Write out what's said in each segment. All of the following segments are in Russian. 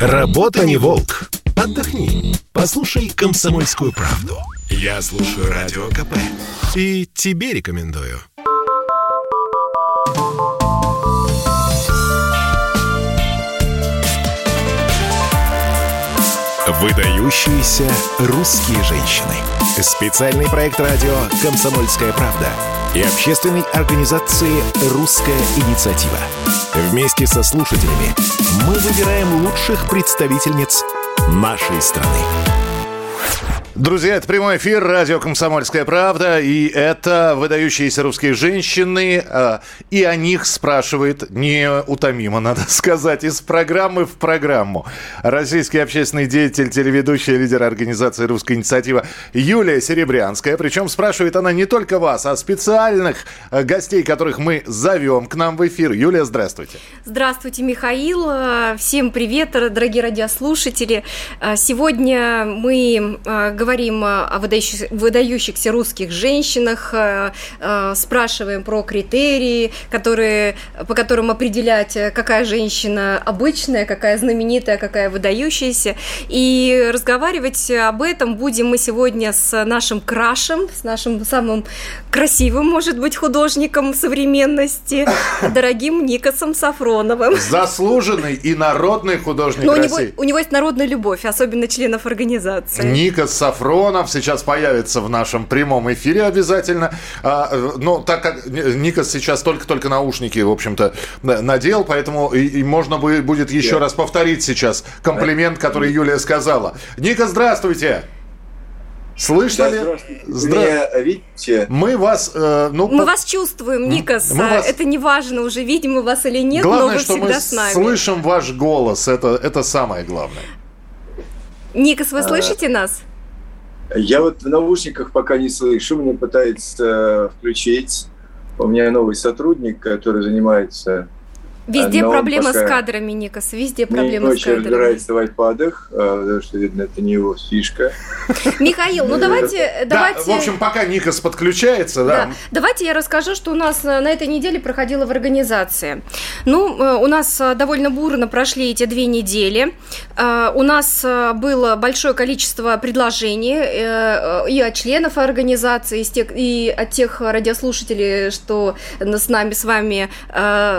Работа не волк. Отдохни. Послушай комсомольскую правду. Я слушаю радио КП. И тебе рекомендую. Выдающиеся русские женщины. Специальный проект радио «Комсомольская правда» и общественной организации «Русская инициатива». Вместе со слушателями мы выбираем лучших представительниц нашей страны. Друзья, это прямой эфир, радио «Комсомольская правда», и это выдающиеся русские женщины, а, и о них спрашивает неутомимо, надо сказать, из программы в программу. Российский общественный деятель, телеведущий, лидер организации «Русская инициатива» Юлия Серебрянская, причем спрашивает она не только вас, а специальных э, гостей, которых мы зовем к нам в эфир. Юлия, здравствуйте. Здравствуйте, Михаил. Всем привет, дорогие радиослушатели. Сегодня мы говорим говорим о выдающихся, выдающихся русских женщинах, э, э, спрашиваем про критерии, которые, по которым определять, какая женщина обычная, какая знаменитая, какая выдающаяся. И разговаривать об этом будем мы сегодня с нашим крашем, с нашим самым красивым, может быть, художником современности, дорогим Никосом Сафроновым. Заслуженный и народный художник Но России. У него, у него есть народная любовь, особенно членов организации. Никос Сафронов Сафронов сейчас появится в нашем прямом эфире обязательно. А, ну, так как Никас сейчас только-только наушники, в общем-то, надел, поэтому и, и можно будет еще yeah. раз повторить сейчас комплимент, который Юлия сказала. Ника, здравствуйте! Слышно ли? Здра... Меня видите? Мы вас... Э, ну, мы по... вас чувствуем, Никас. Мы вас... Это не важно, уже видим мы вас или нет, главное, но вы что всегда мы с нами. слышим ваш голос. Это, это самое главное. Никас, вы а... слышите нас? Я вот в наушниках пока не слышу, мне пытается э, включить. У меня новый сотрудник, который занимается Везде Но проблемы с кадрами, Никас, везде проблемы не с кадрами. Разбирается в айпадах, а, потому что, видно, это не его фишка. Михаил, ну давайте... давайте... в общем, пока Никас подключается, да. Давайте я расскажу, что у нас э, на этой неделе проходило в организации. Ну, э, у нас э, довольно бурно прошли эти две недели. У нас было большое количество предложений и от членов организации, и от тех радиослушателей, что с нами, с вами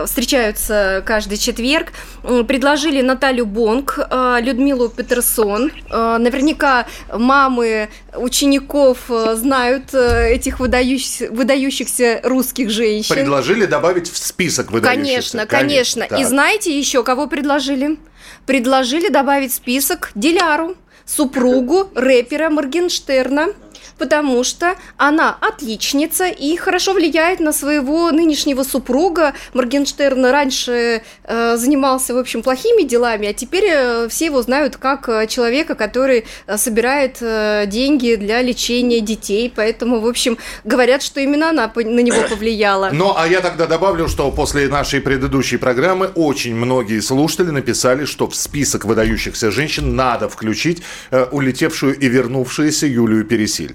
встречаются каждый четверг. Предложили Наталью Бонг, э, Людмилу Петерсон. Э, наверняка мамы учеников э, знают этих выдающихся, выдающихся русских женщин. Предложили добавить в список выдающихся. Конечно, конечно. конечно. И знаете еще, кого предложили? Предложили добавить в список Диляру, супругу рэпера Моргенштерна потому что она отличница и хорошо влияет на своего нынешнего супруга. Моргенштерн раньше э, занимался, в общем, плохими делами, а теперь э, все его знают как э, человека, который э, собирает э, деньги для лечения детей, поэтому, в общем, говорят, что именно она на него повлияла. Ну, а я тогда добавлю, что после нашей предыдущей программы очень многие слушатели написали, что в список выдающихся женщин надо включить э, улетевшую и вернувшуюся Юлию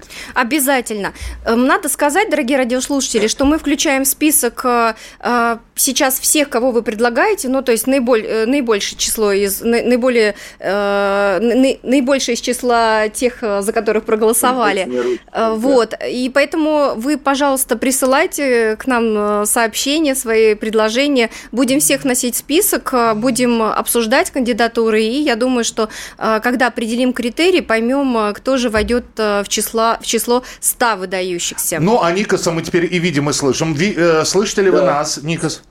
Пересильд. Обязательно. Эм, надо сказать, дорогие радиослушатели, что мы включаем в список э, э, сейчас всех, кого вы предлагаете, ну, то есть наиболь, э, наибольшее число из, наиболее, наибольшее из числа тех, за которых проголосовали. Вот. И поэтому вы, пожалуйста, присылайте к нам сообщения, свои предложения. Будем всех вносить в список, будем обсуждать кандидатуры, и я думаю, что когда определим критерии, поймем, кто же войдет в число в число 100 выдающихся. Ну, а Никоса мы теперь и видим, и слышим. Ви, э, слышите ли да. вы нас, Никос?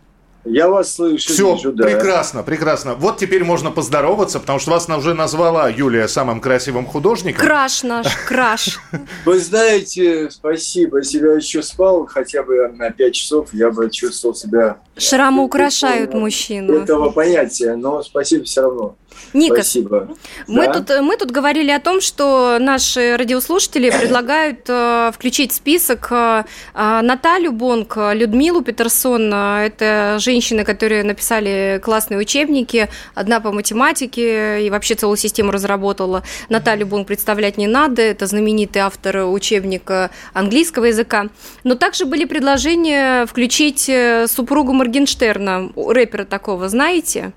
Я вас слышу. Все, вижу, да. прекрасно, прекрасно. Вот теперь можно поздороваться, потому что вас уже назвала Юлия самым красивым художником. Краш наш, краш. Вы знаете, спасибо. Если я еще спал хотя бы на 5 часов, я бы чувствовал себя... Шрамы украшают мужчину. Этого понятия, но спасибо все равно. Никас, Спасибо. Мы, да? тут, мы тут говорили о том, что наши радиослушатели предлагают э, включить в список э, э Наталью Бонг, Людмилу Петерсон. Это женщины, которые написали классные учебники. Одна по математике и вообще целую систему разработала. Наталью Бонг представлять не надо. Это знаменитый автор учебника английского языка. Но также были предложения включить э, супругу Моргенштерна, рэпера такого, знаете?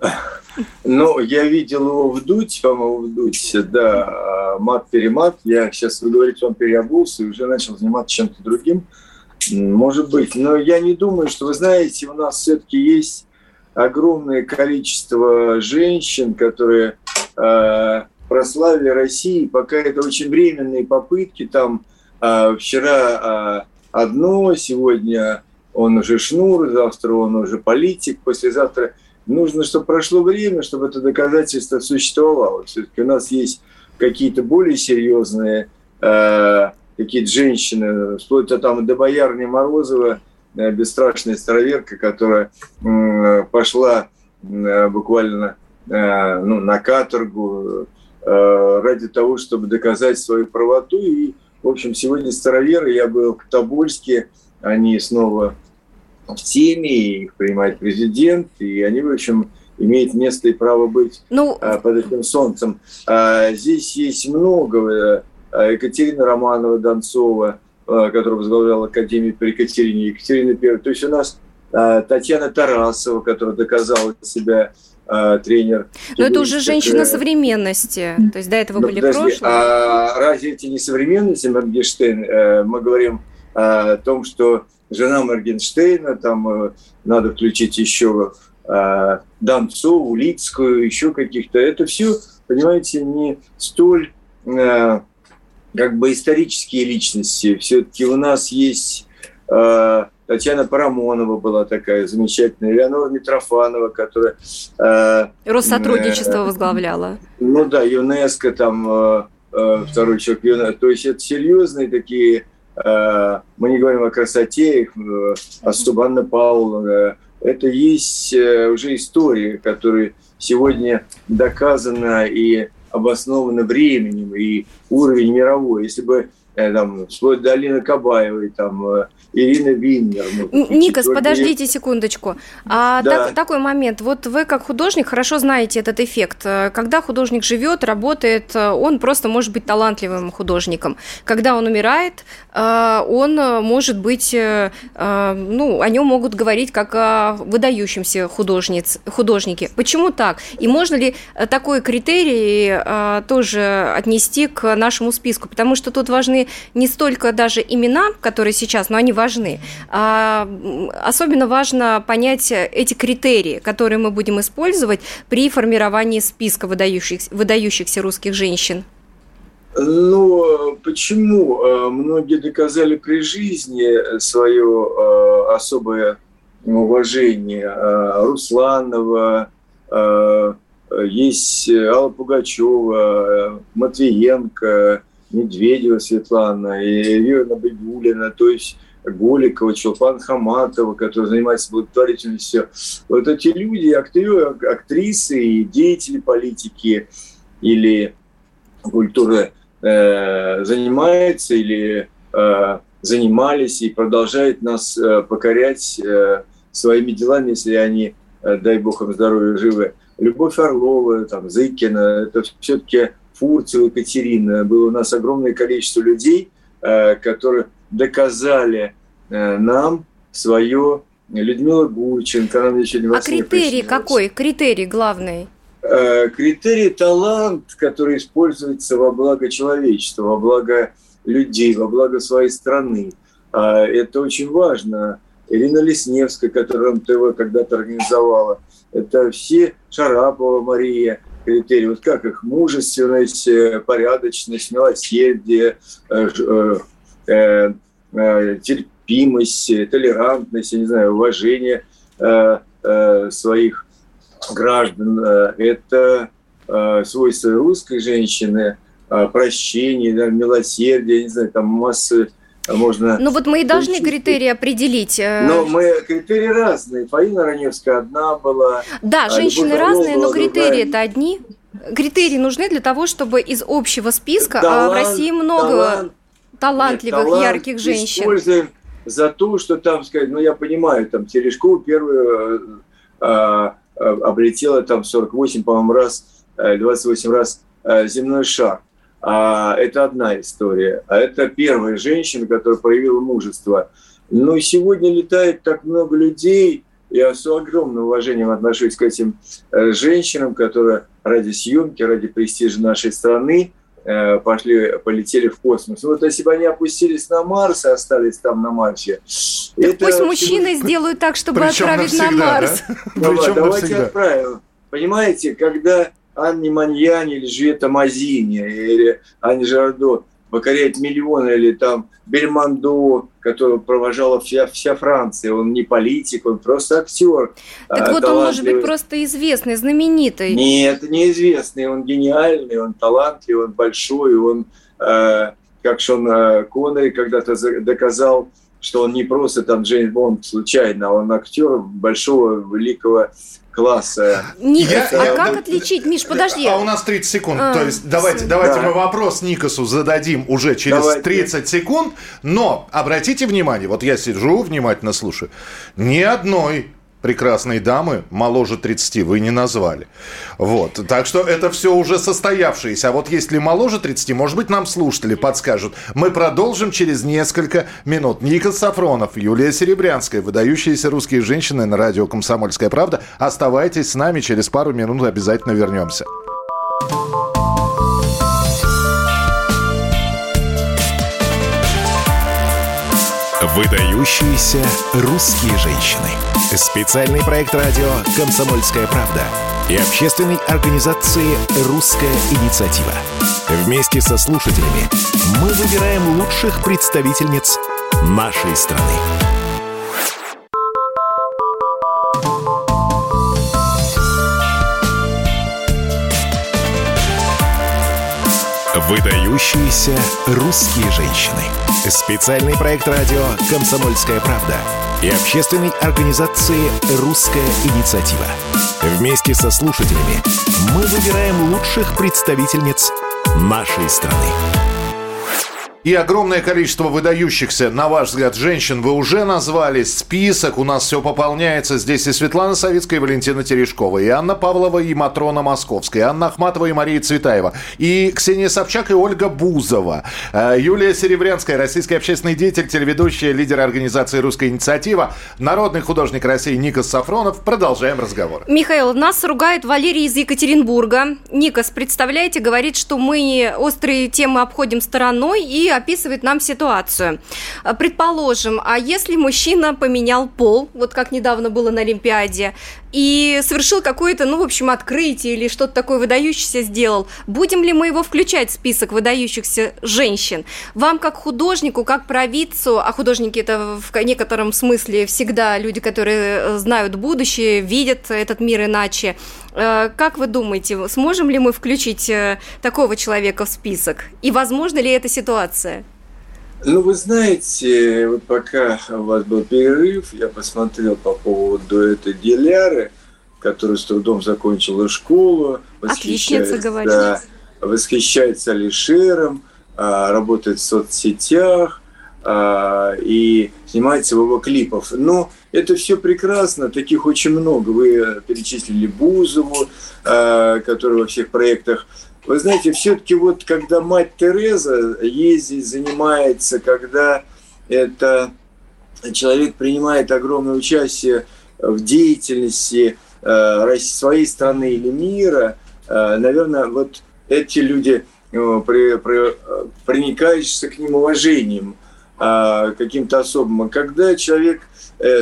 Но я видел его вдуть, по-моему, вдуть, да, мат-перемат. Я сейчас, вы говорите, он переобулся и уже начал заниматься чем-то другим. Может быть. Но я не думаю, что, вы знаете, у нас все-таки есть огромное количество женщин, которые э, прославили Россию, пока это очень временные попытки. Там э, вчера э, одно, сегодня он уже шнур, завтра он уже политик, послезавтра нужно, чтобы прошло время, чтобы это доказательство существовало. Все-таки у нас есть какие-то более серьезные э, какие-то женщины, вплоть до, там, до боярни Морозова, э, бесстрашная староверка, которая э, пошла э, буквально э, ну, на каторгу э, ради того, чтобы доказать свою правоту. И, в общем, сегодня староверы, я был в Тобольске, они снова в теме, их принимает президент, и они, в общем, имеют место и право быть ну... э, под этим солнцем. А, здесь есть много Э, Екатерина Романова Донцова, э, которая возглавляла Академию при Екатерине, Екатерина Первая. То есть у нас Татьяна Тарасова, которая доказала себя тренер. Но это уже женщина современности. То есть до этого ну, были подожди, прошлые. А разве это не современность, Моргенштейн? Мы говорим о том, что жена Моргенштейна, там надо включить еще Донцову, Лицкую, еще каких-то. Это все, понимаете, не столь как бы исторические личности. Все-таки у нас есть э, Татьяна Парамонова была такая замечательная, Леонора Митрофанова, которая... Э, Россотрудничество э, возглавляла. Ну да, ЮНЕСКО там э, э, второй человек ЮНЕСКО. То есть это серьезные такие... Э, мы не говорим о красоте, э, а Субанна Павловна. Э, это есть э, уже история, которая сегодня доказана и обосновано временем и уровень мировой. Если бы там, вплоть до Алины Кабаевой, там, э, Ирина Виннер. Ну, Никас, подождите секундочку. А да. так, такой момент. Вот вы как художник хорошо знаете этот эффект. Когда художник живет, работает, он просто может быть талантливым художником. Когда он умирает, э, он может быть, э, ну, о нем могут говорить как о выдающемся художниц, художнике. Почему так? И можно ли такой критерий э, тоже отнести к нашему списку? Потому что тут важны не столько даже имена, которые сейчас, но они важны. А, особенно важно понять эти критерии, которые мы будем использовать при формировании списка выдающихся, выдающихся русских женщин. Ну, почему? А, многие доказали при жизни свое а, особое уважение. Русланова, есть Алла Пугачева, Матвиенко, Медведева Светлана, и Юрия Набегулина. То есть Голикова, Чулпан Хаматова, который занимается благотворительностью. Вот эти люди, актеры, актрисы и деятели политики или культуры э, занимаются или э, занимались и продолжают нас э, покорять э, своими делами, если они, э, дай бог им здоровья, живы. Любовь Орлова, там, Зыкина, это все-таки Фурцева, Екатерина. Было у нас огромное количество людей, э, которые доказали э, нам свое Людмила Гурченко, она еще не А критерий какой? Критерий главный? Э, критерий талант, который используется во благо человечества, во благо людей, во благо своей страны. А, это очень важно. Ирина Лесневская, которая МТВ когда-то организовала. Это все Шарапова Мария, критерии. Вот как их мужественность, э, порядочность, милосердие, э, э, терпимость, толерантность, я не знаю, уважение э, э, своих граждан. Это э, свойства русской женщины, э, прощение, да, милосердие, не знаю, там массы можно... Ну вот мы и должны критерии определить. Но мы критерии разные. Фаина Раневская одна была. Да, женщины разные, но критерии это одни. Критерии нужны для того, чтобы из общего списка, талант, а в России много талант, талантливых, Нет, ярких женщин. Используем за то, что там сказать, ну я понимаю, там Терешкова первую э, э, облетела там 48, по-моему, раз, 28 э, раз э, земной шар. А, это одна история. А это первая женщина, которая проявила мужество. Но сегодня летает так много людей, я с огромным уважением отношусь к этим э, женщинам, которые ради съемки, ради престижа нашей страны э, пошли, полетели в космос. Вот если бы они опустились на Марс и остались там на Марсе... Так это... пусть мужчины сделают так, чтобы Причем отправить навсегда, на Марс. Да? Причем давайте навсегда. отправим. Понимаете, когда Анни Маньяни или Жвета Мазини или Ани Жардо покоряет миллионы, или там Бельмондо, которого провожала вся, вся Франция. Он не политик, он просто актер. Так а, вот он может быть просто известный, знаменитый. Нет, неизвестный, он гениальный, он талантливый, он большой, он, э, как Шон э, Коннери когда-то доказал, что он не просто там Джеймс Бонд случайно, а он актер большого, великого класса. Никас, я, а я, как да, отличить, Миш, подожди. А у нас 30 секунд. А, То есть давайте, давайте да. мы вопрос Никасу зададим уже через давайте. 30 секунд. Но обратите внимание, вот я сижу, внимательно слушаю. Ни одной прекрасной дамы моложе 30 вы не назвали. Вот. Так что это все уже состоявшееся. А вот если моложе 30, может быть, нам слушатели подскажут. Мы продолжим через несколько минут. Ника Сафронов, Юлия Серебрянская, выдающиеся русские женщины на радио «Комсомольская правда». Оставайтесь с нами, через пару минут обязательно вернемся. Выдающиеся русские женщины. Специальный проект радио «Комсомольская правда» и общественной организации «Русская инициатива». Вместе со слушателями мы выбираем лучших представительниц нашей страны. Выдающиеся русские женщины. Специальный проект радио «Комсомольская правда» и общественной организации «Русская инициатива». Вместе со слушателями мы выбираем лучших представительниц нашей страны. И огромное количество выдающихся, на ваш взгляд, женщин вы уже назвали. Список у нас все пополняется. Здесь и Светлана Савицкая, и Валентина Терешкова, и Анна Павлова, и Матрона Московская, и Анна Ахматова, и Мария Цветаева, и Ксения Собчак, и Ольга Бузова, э, Юлия Серебрянская, российский общественный деятель, телеведущая, лидер организации «Русская инициатива», народный художник России Никос Сафронов. Продолжаем разговор. Михаил, нас ругает Валерий из Екатеринбурга. Никос, представляете, говорит, что мы острые темы обходим стороной и описывает нам ситуацию. А, предположим, а если мужчина поменял пол, вот как недавно было на Олимпиаде, и совершил какое-то, ну, в общем, открытие или что-то такое выдающееся сделал, будем ли мы его включать в список выдающихся женщин? Вам, как художнику, как провидцу, а художники это в некотором смысле всегда люди, которые э, знают будущее, видят этот мир иначе, э, как вы думаете, сможем ли мы включить э, такого человека в список? И возможно ли эта ситуация? Ну, вы знаете, вот пока у вас был перерыв, я посмотрел по поводу этой Диляры, которая с трудом закончила школу. Отличница, говорит. Да, восхищается Алишером, а, работает в соцсетях а, и снимается в его клипов. Но это все прекрасно, таких очень много. Вы перечислили Бузову, а, которая во всех проектах вы знаете, все-таки вот когда мать Тереза ездит, занимается, когда это человек принимает огромное участие в деятельности э, своей страны или мира, э, наверное, вот эти люди э, проникаешься к ним уважением каким-то особым. А когда человек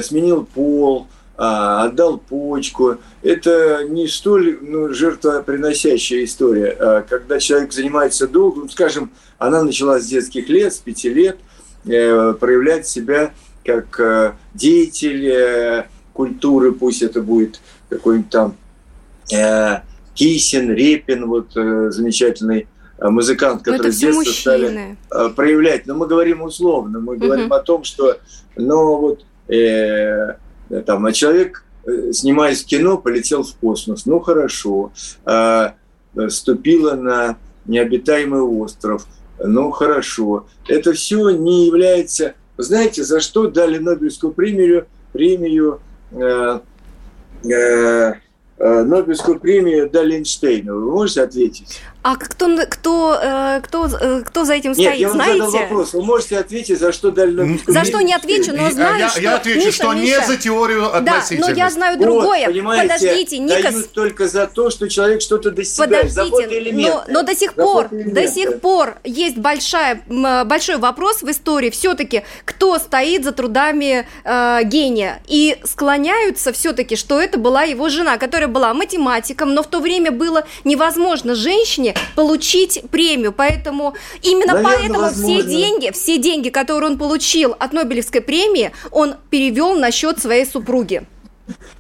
сменил пол, а, отдал почку. Это не столь ну, жертвоприносящая история. А, когда человек занимается долго, ну, скажем, она начала с детских лет, с пяти лет, э, проявлять себя как э, деятель э, культуры, пусть это будет какой-нибудь там Кисин, Репин, вот замечательный музыкант, который с детства стали проявлять. Но мы говорим условно, мы говорим угу. о том, что, ну вот, э, там, а человек, э, снимаясь в кино, полетел в космос. Ну, хорошо. А, ступила на необитаемый остров. Ну, хорошо. Это все не является... Знаете, за что дали Нобелевскую премию, премию э, э, э, Нобелевскую премию дали Эйнштейну? Вы можете ответить? А кто, кто, э, кто, э, кто за этим Нет, стоит, я вам знаете? задал вопрос. Вы можете ответить, за что дали Нобелевскую За премию? что не отвечу, но Я- знаю, я, что... я отвечу, Миша, что не Миша, за теорию Да, относительности. но я знаю Вот, другое. понимаете, Подождите, Никас, дают только за то, что человек что-то достигает. за Подождите, но, но до сих За пор, до сих пор есть большая, большой вопрос в истории все-таки, кто стоит за трудами э, гения. И склоняются все-таки, что это была его жена, которая была математиком, но в то время было невозможно женщине получить премию. Поэтому именно Наверное, поэтому все возможно. деньги, все деньги, которые он получил от Нобелевской премии, он перевел на счет своей супруги.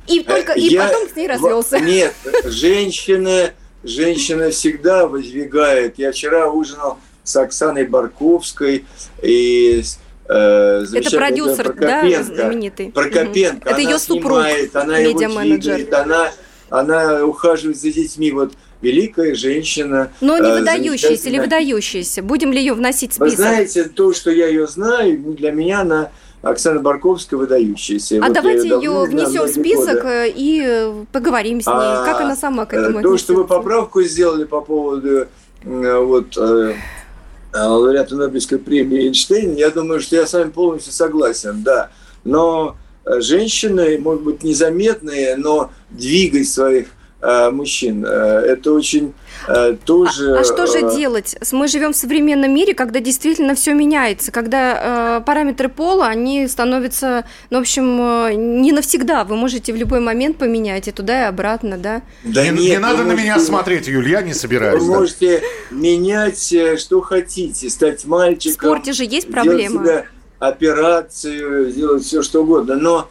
И только и Э, Я- потом с ней развелся. Нет, женщина, женщина всегда воздвигает. Я вчера ужинал с Оксаной Барковской и э, Это продюсер, да, Прокопенко. знаменитый. Прокопенко. Это она ее супруг, снимает, она его двигает, она, она ухаживает за детьми. Вот великая женщина. Но не э, выдающаяся или выдающаяся. Будем ли ее вносить в Вы список? знаете, то, что я ее знаю, для меня она Оксана Барковская выдающаяся. а Вот давайте ее знаю, внесем в список годы. э, и э, поговорим с ней. А, как она сама к этому То, что вы поправку сделали по поводу вот лауреата Нобелевской премии Эйнштейна, я думаю, что я с вами полностью согласен, да. Но женщины, может быть, незаметные, но двигать своих мужчин, э, это очень э, тоже... А, а что же э, делать? Мы живем в современном мире, когда действительно все меняется, когда э, параметры пола, они становятся, ну, в общем, э, не навсегда. Вы можете в любой момент поменять и туда, и обратно, да? Да не, нет, не надо на меня смотреть, Юль, я не собираюсь. Вы да. можете менять, э, что хотите, стать В мальчиком, спорте же есть проблема. себе операцию, сделать все, что угодно. Но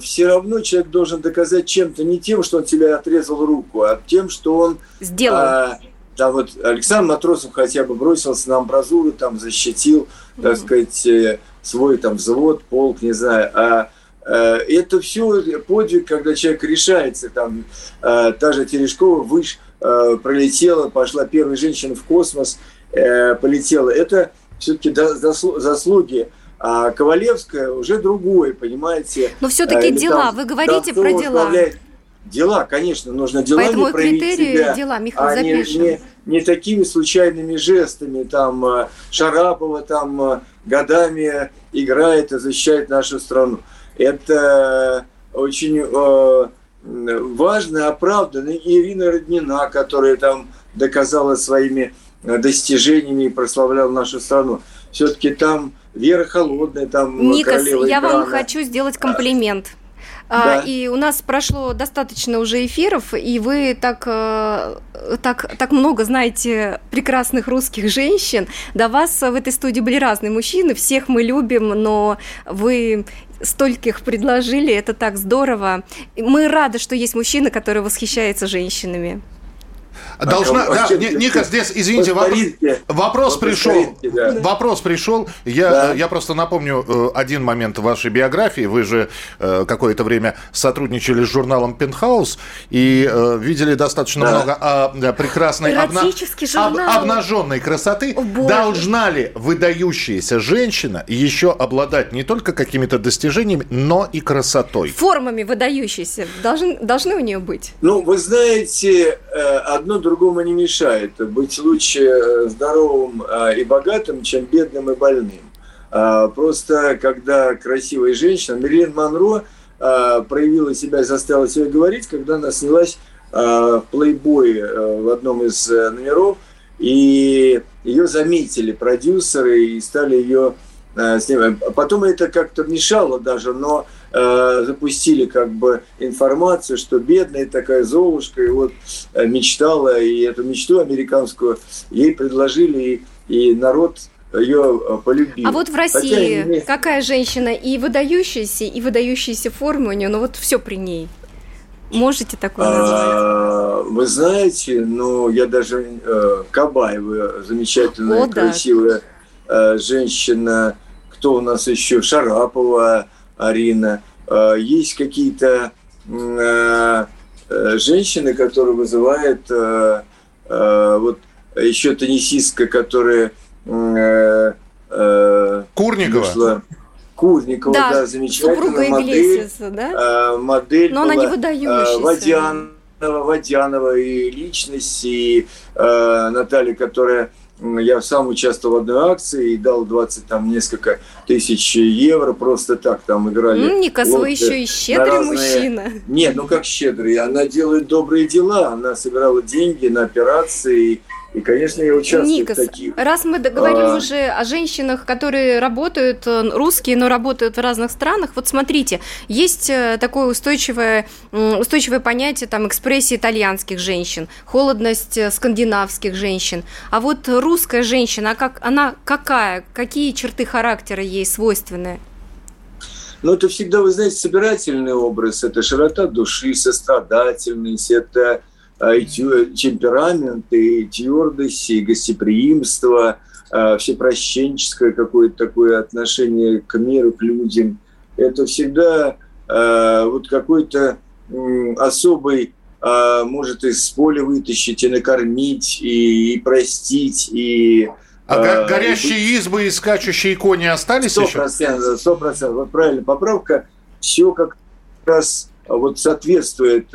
все равно человек должен доказать чем-то, не тем, что он тебе отрезал руку, а тем, что он... Сделал. а, там вот Александр Матросов хотя бы бросился на амбразуру, там защитил, так сказать, э, свой там взвод, полк, не знаю. А э, это все подвиг, когда человек решается. Там э, та же Терешкова выше пролетела, пошла первая женщина в космос, полетела. Это все-таки заслуги. А Ковалевская уже другое, понимаете. Но все-таки Или дела. там Вы говорите про дела. Дела, конечно, нужно делами Поэтому проявить критерии себя дела, Михаил, а не, запишем. не, не такими случайными жестами. Там э, Шарапова там э, годами играет и защищает нашу страну. Это очень э, важно, оправданно. И Ирина Роднина, которая там доказала своими э, достижениями и прославляла нашу страну. Все-таки там Вера Холодная, там Никас, королева я вам экрана. хочу сделать комплимент. Да. А, и у нас прошло достаточно уже эфиров, и вы так, э, так, так много знаете прекрасных русских женщин. До вас в этой студии были разные мужчины, всех мы любим, но вы стольких предложили, это так здорово. Мы рады, что есть мужчина, который восхищается женщинами. Должна, А да, вообще, Ни- Ника, здесь, извините, вопрос, вопрос пришел. да. Вопрос пришел. Я, Да. э, я просто напомню э, один момент вашей биографии. Вы же э, какое-то время сотрудничали с журналом Пентхаус и видели достаточно Да. много а, да, прекрасной обна- журнал. обнаженной красоты. О, боже. Должна ли выдающаяся женщина еще обладать не только какими-то достижениями, но и красотой? Формами выдающиеся должны, должны у нее быть. Ну, вы знаете, одно другому не мешает. Быть лучше э, здоровым э, и богатым, чем бедным и больным. А, Просто когда красивая женщина, Мерлин Монро э, проявила себя и заставила себя говорить, когда она снялась в плейбое э, в одном из э, номеров, и ее заметили продюсеры и стали ее э, снимать. Потом это как-то мешало даже, но э, запустили как бы информацию, что бедная такая Золушка, и вот э, мечтала, и эту мечту американскую ей предложили, и, и народ ее э, полюбил. А вот в Хотя России не- какая женщина и выдающаяся, и выдающиеся формы у нее, ну вот все при ней. Можете такое назвать? А, Вы знаете, ну, я даже э, Кабаева, замечательная, О, да. красивая э, женщина. Кто у нас еще? Шарапова Арина. Э, есть какие-то э, э, женщины, которые вызывают э, э, вот еще теннисистка, которая э, э, Курникова. вышла. Курникова, да, Да, замечательная модель. Да? Э, модель Но она была, не выдающаяся. э, Водянова, Водянова и личность, и э, Наталья, которая я сам участвовал в одной акции и дал 20 там несколько тысяч евро просто так там играли. Ну, Никас, вы еще и щедрый разные... мужчина. Нет, ну как щедрый? Она делает добрые дела, она собирала деньги на операции и, конечно, я участвую Никас, в таких. раз мы говорим а... уже о женщинах, которые работают, э, русские, но работают в разных странах, вот смотрите, есть э, такое устойчивое, устойчивое понятие там экспрессии итальянских женщин, холодность э, скандинавских женщин. А вот русская женщина, а как, она какая? Какие черты характера ей свойственны? Ну, это всегда, вы знаете, собирательный образ, это широта души, сострадательность, это и темперамент, и твердость, и гостеприимство, а, всепрощенческое какое-то такое отношение к миру, к людям. Это всегда а, вот какой-то особый может из поля вытащить и накормить, и, и простить, и... А, а горящие избы и скачущие кони остались 100%, еще? Сто процентов, вот правильно, поправка. Все как раз вот соответствует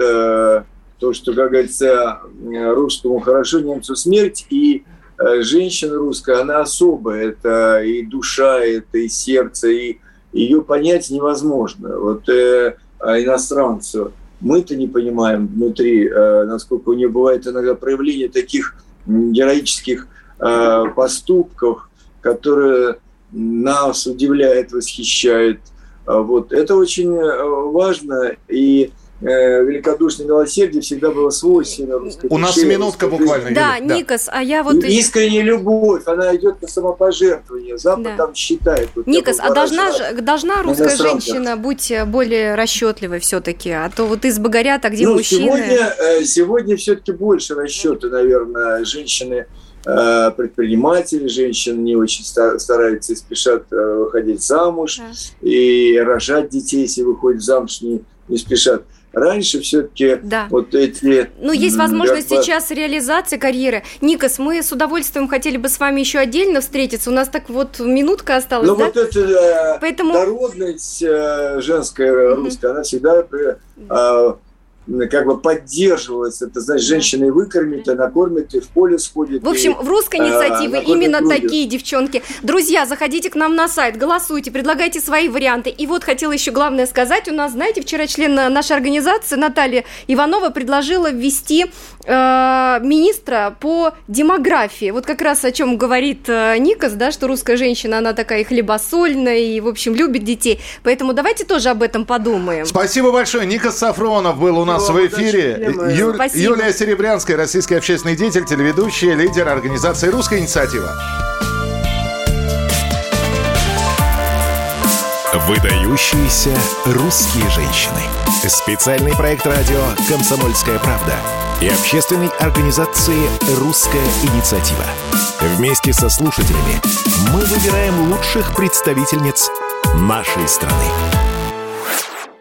то, что, как говорится, русскому хорошо, немцу смерть, и э, женщина русская, она особая, это и душа, это и сердце, и ее понять невозможно. Вот э, а иностранцу мы-то не понимаем внутри, э, насколько у нее бывает иногда проявление таких героических э, поступков, которые нас удивляют, восхищают. Вот. Это очень э, важно, и э, великодушное милосердие всегда было свойственно русской У нас минутка буквально. Да, да, Никас, а я вот... Искренняя любовь, она идет на самопожертвование. Запад да. там считает. Вот Никас, а должна, должна русская женщина быть э, более расчетливой все-таки? А то вот избы горят, а где ну, мужчины? Сегодня, э, сегодня все-таки больше расчеты, наверное, женщины э, предприниматели, женщины не очень стараются и спешат выходить замуж да. и рожать детей, если выходят замуж, не, не спешат. Раньше все-таки да. вот эти... Ну, есть возможность бы... сейчас реализации карьеры. Никас, мы с удовольствием хотели бы с вами еще отдельно встретиться. У нас так вот минутка осталась, Ну, да? вот эта э, Поэтому... дородность э, женская, русская, mm-hmm. она всегда э, как бы поддерживалась. Это значит, женщина и выкормит, и накормит, и в поле сходит. В общем, и, в русской инициативе а, именно грудью. такие девчонки. Друзья, заходите к нам на сайт, голосуйте, предлагайте свои варианты. И вот хотела еще главное сказать. У нас, знаете, вчера член нашей организации Наталья Иванова предложила ввести э, министра по демографии. Вот как раз о чем говорит э, Никас, да, что русская женщина, она такая хлебосольная и, в общем, любит детей. Поэтому давайте тоже об этом подумаем. Спасибо большое. Никас Сафронов был у нас нас в эфире Ю... Юлия Серебрянская, российский общественный деятель, телеведущая, лидер организации «Русская инициатива». Выдающиеся русские женщины. Специальный проект радио «Комсомольская правда» и общественной организации «Русская инициатива». Вместе со слушателями мы выбираем лучших представительниц нашей страны.